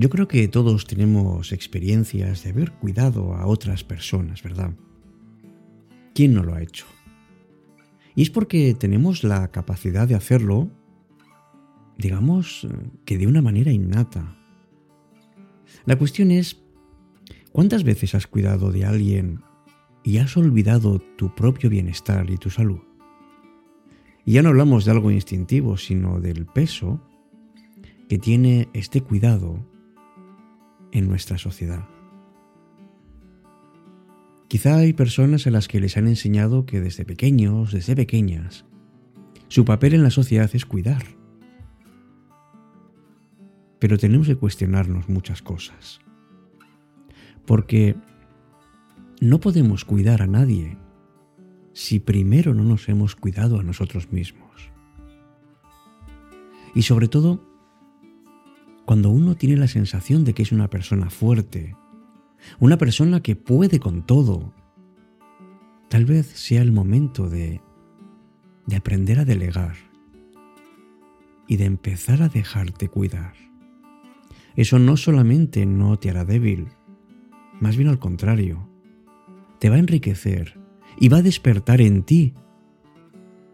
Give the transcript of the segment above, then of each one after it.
Yo creo que todos tenemos experiencias de haber cuidado a otras personas, ¿verdad? ¿Quién no lo ha hecho? Y es porque tenemos la capacidad de hacerlo, digamos, que de una manera innata. La cuestión es, ¿cuántas veces has cuidado de alguien y has olvidado tu propio bienestar y tu salud? Y ya no hablamos de algo instintivo, sino del peso que tiene este cuidado en nuestra sociedad. Quizá hay personas a las que les han enseñado que desde pequeños, desde pequeñas, su papel en la sociedad es cuidar. Pero tenemos que cuestionarnos muchas cosas. Porque no podemos cuidar a nadie si primero no nos hemos cuidado a nosotros mismos. Y sobre todo, cuando uno tiene la sensación de que es una persona fuerte, una persona que puede con todo, tal vez sea el momento de, de aprender a delegar y de empezar a dejarte cuidar. Eso no solamente no te hará débil, más bien al contrario, te va a enriquecer y va a despertar en ti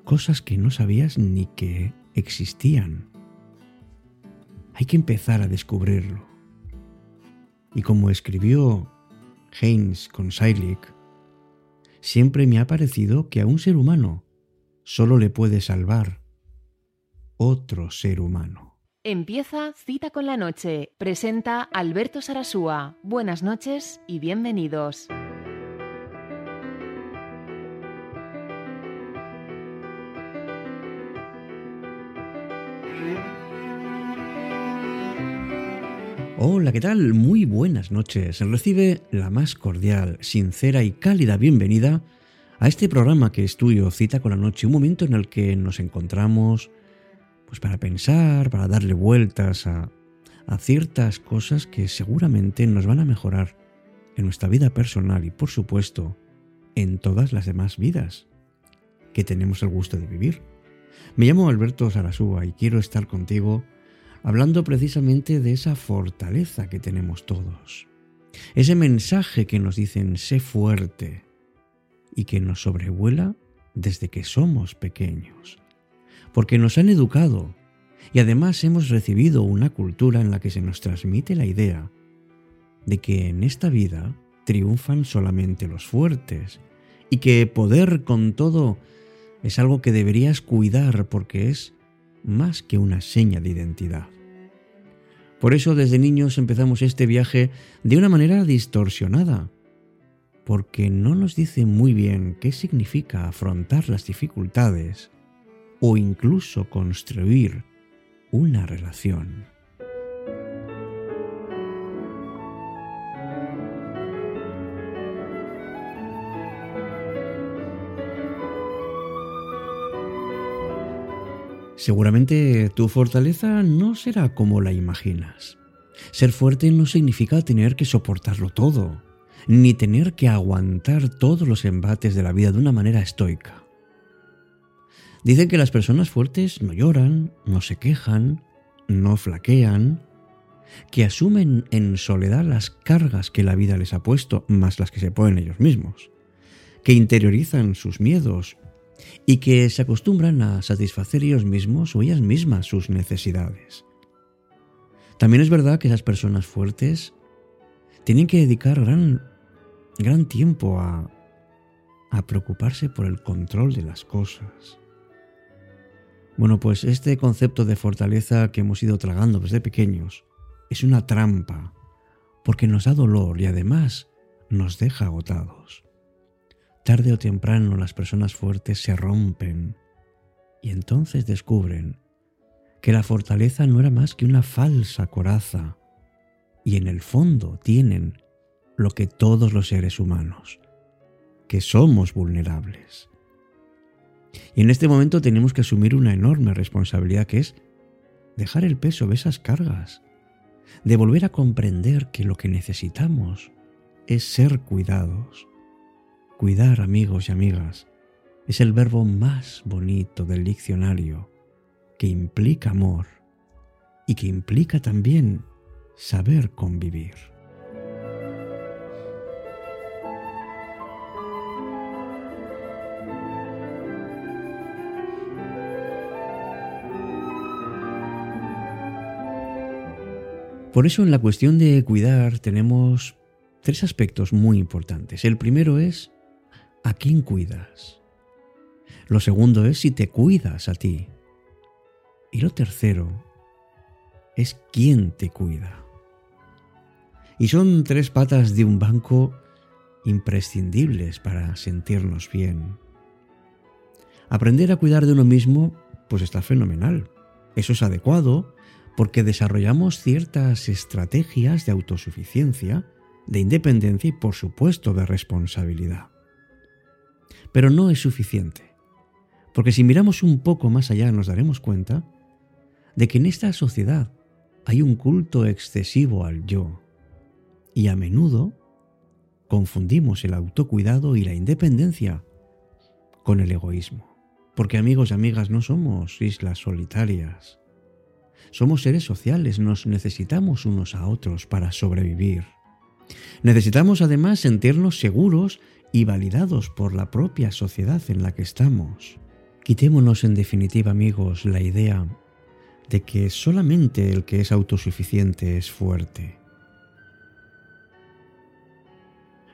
cosas que no sabías ni que existían. Hay que empezar a descubrirlo. Y como escribió Heinz con Seilik, siempre me ha parecido que a un ser humano solo le puede salvar otro ser humano. Empieza Cita con la Noche. Presenta Alberto Sarasúa. Buenas noches y bienvenidos. Hola, ¿qué tal? Muy buenas noches. Recibe la más cordial, sincera y cálida bienvenida a este programa que es tuyo, Cita con la Noche, un momento en el que nos encontramos pues para pensar, para darle vueltas a, ciertas cosas que seguramente nos van a mejorar en nuestra vida personal y por supuesto en todas las demás vidas que tenemos el gusto de vivir. Me llamo Alberto Sarasúa y quiero estar contigo hablando precisamente de esa fortaleza que tenemos todos. Ese mensaje que nos dicen sé fuerte y que nos sobrevuela desde que somos pequeños. Porque nos han educado y además hemos recibido una cultura en la que se nos transmite la idea de que en esta vida triunfan solamente los fuertes y que poder con todo es algo que deberías cuidar porque es más que una seña de identidad. Por eso desde niños empezamos este viaje de una manera distorsionada, porque no nos dice muy bien qué significa afrontar las dificultades o incluso construir una relación. Seguramente tu fortaleza no será como la imaginas. Ser fuerte no significa tener que soportarlo todo, ni tener que aguantar todos los embates de la vida de una manera estoica. Dicen que las personas fuertes no lloran, no se quejan, no flaquean, que asumen en soledad las cargas que la vida les ha puesto, más las que se ponen ellos mismos, que interiorizan sus miedos y que se acostumbran a satisfacer ellos mismos o ellas mismas sus necesidades. También es verdad que esas personas fuertes tienen que dedicar gran, gran tiempo a, a preocuparse por el control de las cosas. Bueno, pues este concepto de fortaleza que hemos ido tragando desde pequeños es una trampa, porque nos da dolor y además nos deja agotados. Tarde o temprano las personas fuertes se rompen y entonces descubren que la fortaleza no era más que una falsa coraza y en el fondo tienen lo que todos los seres humanos, que somos vulnerables. Y en este momento tenemos que asumir una enorme responsabilidad que es dejar el peso de esas cargas, de volver a comprender que lo que necesitamos es ser cuidados. Cuidar, amigos y amigas, es el verbo más bonito del diccionario, que implica amor y que implica también saber convivir. Por eso en la cuestión de cuidar tenemos tres aspectos muy importantes. El primero es a quién cuidas. Lo segundo es si te cuidas a ti. Y lo tercero es quién te cuida. Y son tres patas de un banco imprescindibles para sentirnos bien. Aprender a cuidar de uno mismo, pues está fenomenal. Eso es adecuado porque desarrollamos ciertas estrategias de autosuficiencia, de independencia y por supuesto de responsabilidad. Pero no es suficiente, porque si miramos un poco más allá nos daremos cuenta de que en esta sociedad hay un culto excesivo al yo y a menudo confundimos el autocuidado y la independencia con el egoísmo. Porque amigos y amigas no somos islas solitarias. Somos seres sociales, nos necesitamos unos a otros para sobrevivir. Necesitamos además sentirnos seguros y validados por la propia sociedad en la que estamos. Quitémonos en definitiva amigos la idea de que solamente el que es autosuficiente es fuerte.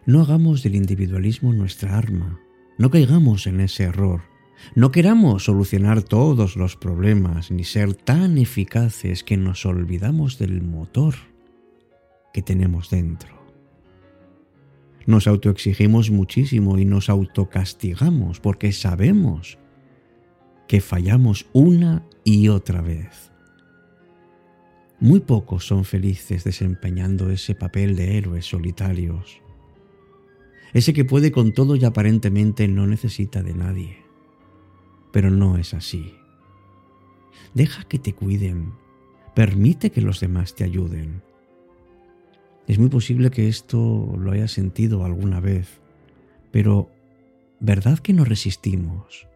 No hagamos del individualismo nuestra arma, no caigamos en ese error. No queramos solucionar todos los problemas ni ser tan eficaces que nos olvidamos del motor que tenemos dentro. Nos autoexigimos muchísimo y nos autocastigamos porque sabemos que fallamos una y otra vez. Muy pocos son felices desempeñando ese papel de héroes solitarios, ese que puede con todo y aparentemente no necesita de nadie pero no es así. Deja que te cuiden, permite que los demás te ayuden. Es muy posible que esto lo hayas sentido alguna vez, pero ¿verdad que no resistimos?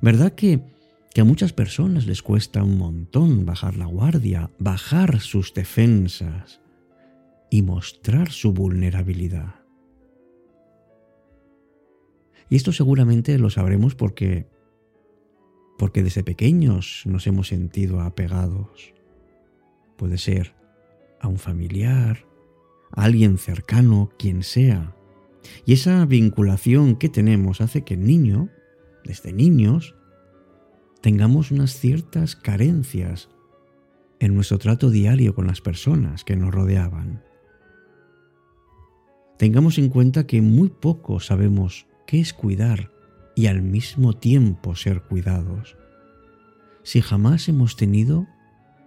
¿Verdad que, que a muchas personas les cuesta un montón bajar la guardia, bajar sus defensas y mostrar su vulnerabilidad? Y esto seguramente lo sabremos porque porque desde pequeños nos hemos sentido apegados. Puede ser a un familiar, a alguien cercano, quien sea. Y esa vinculación que tenemos hace que el niño, desde niños, tengamos unas ciertas carencias en nuestro trato diario con las personas que nos rodeaban. Tengamos en cuenta que muy poco sabemos qué es cuidar y al mismo tiempo ser cuidados. Si jamás hemos tenido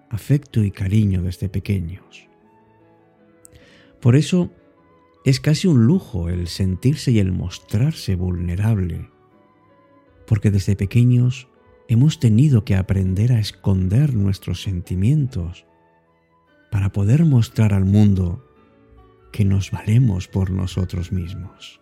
afecto y cariño desde pequeños. Por eso es casi un lujo el sentirse y el mostrarse vulnerable, porque desde pequeños hemos tenido que aprender a esconder nuestros sentimientos para poder mostrar al mundo que nos valemos por nosotros mismos.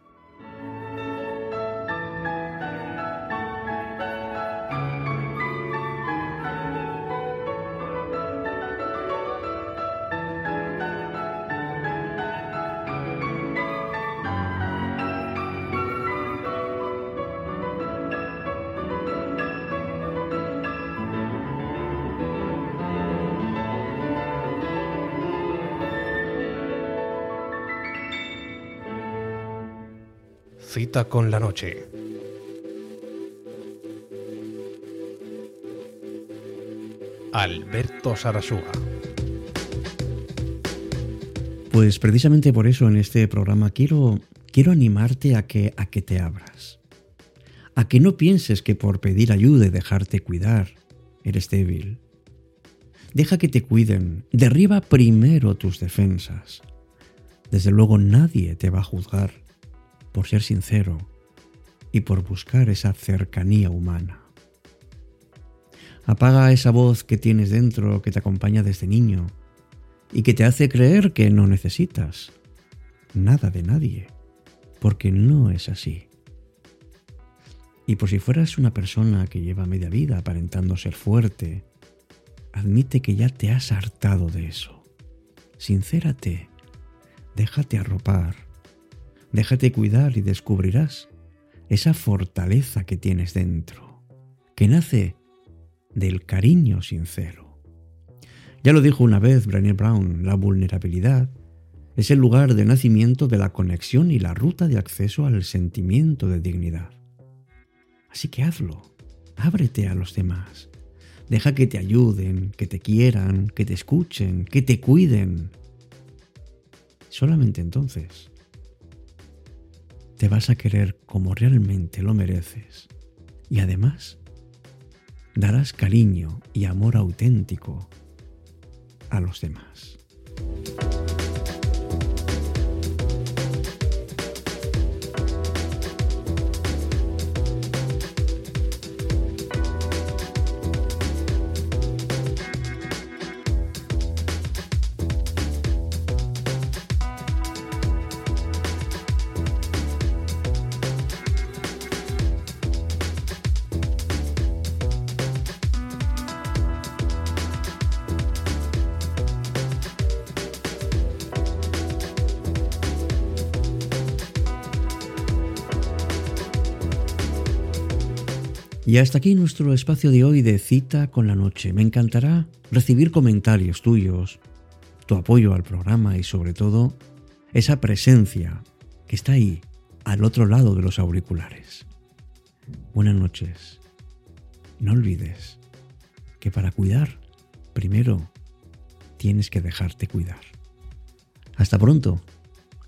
Cita con la noche. Alberto Sarasúa. Pues precisamente por eso en este programa quiero, quiero animarte a que, a que te abras. A que no pienses que por pedir ayuda y dejarte cuidar eres débil. Deja que te cuiden. Derriba primero tus defensas. Desde luego nadie te va a juzgar por ser sincero y por buscar esa cercanía humana. Apaga esa voz que tienes dentro que te acompaña desde niño y que te hace creer que no necesitas nada de nadie, porque no es así. Y por si fueras una persona que lleva media vida aparentando ser fuerte, admite que ya te has hartado de eso. Sincérate, déjate arropar, déjate cuidar y descubrirás esa fortaleza que tienes dentro, que nace del cariño sincero. Ya lo dijo una vez Brené Brown, la vulnerabilidad es el lugar de nacimiento de la conexión y la ruta de acceso al sentimiento de dignidad. Así que hazlo, ábrete a los demás, deja que te ayuden, que te quieran, que te escuchen, que te cuiden. Solamente entonces te vas a querer como realmente lo mereces y además darás cariño y amor auténtico a los demás. Y hasta aquí nuestro espacio de hoy de cita con la noche. Me encantará recibir comentarios tuyos, tu apoyo al programa y sobre todo esa presencia que está ahí, al otro lado de los auriculares. Buenas noches. No olvides que para cuidar, primero tienes que dejarte cuidar. Hasta pronto,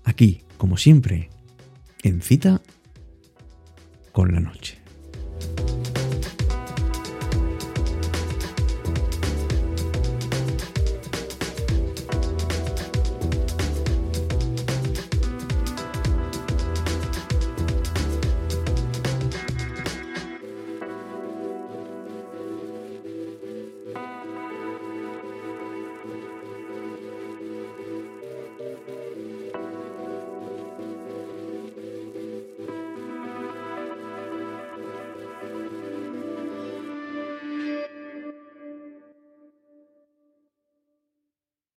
aquí, como siempre, en cita con la noche.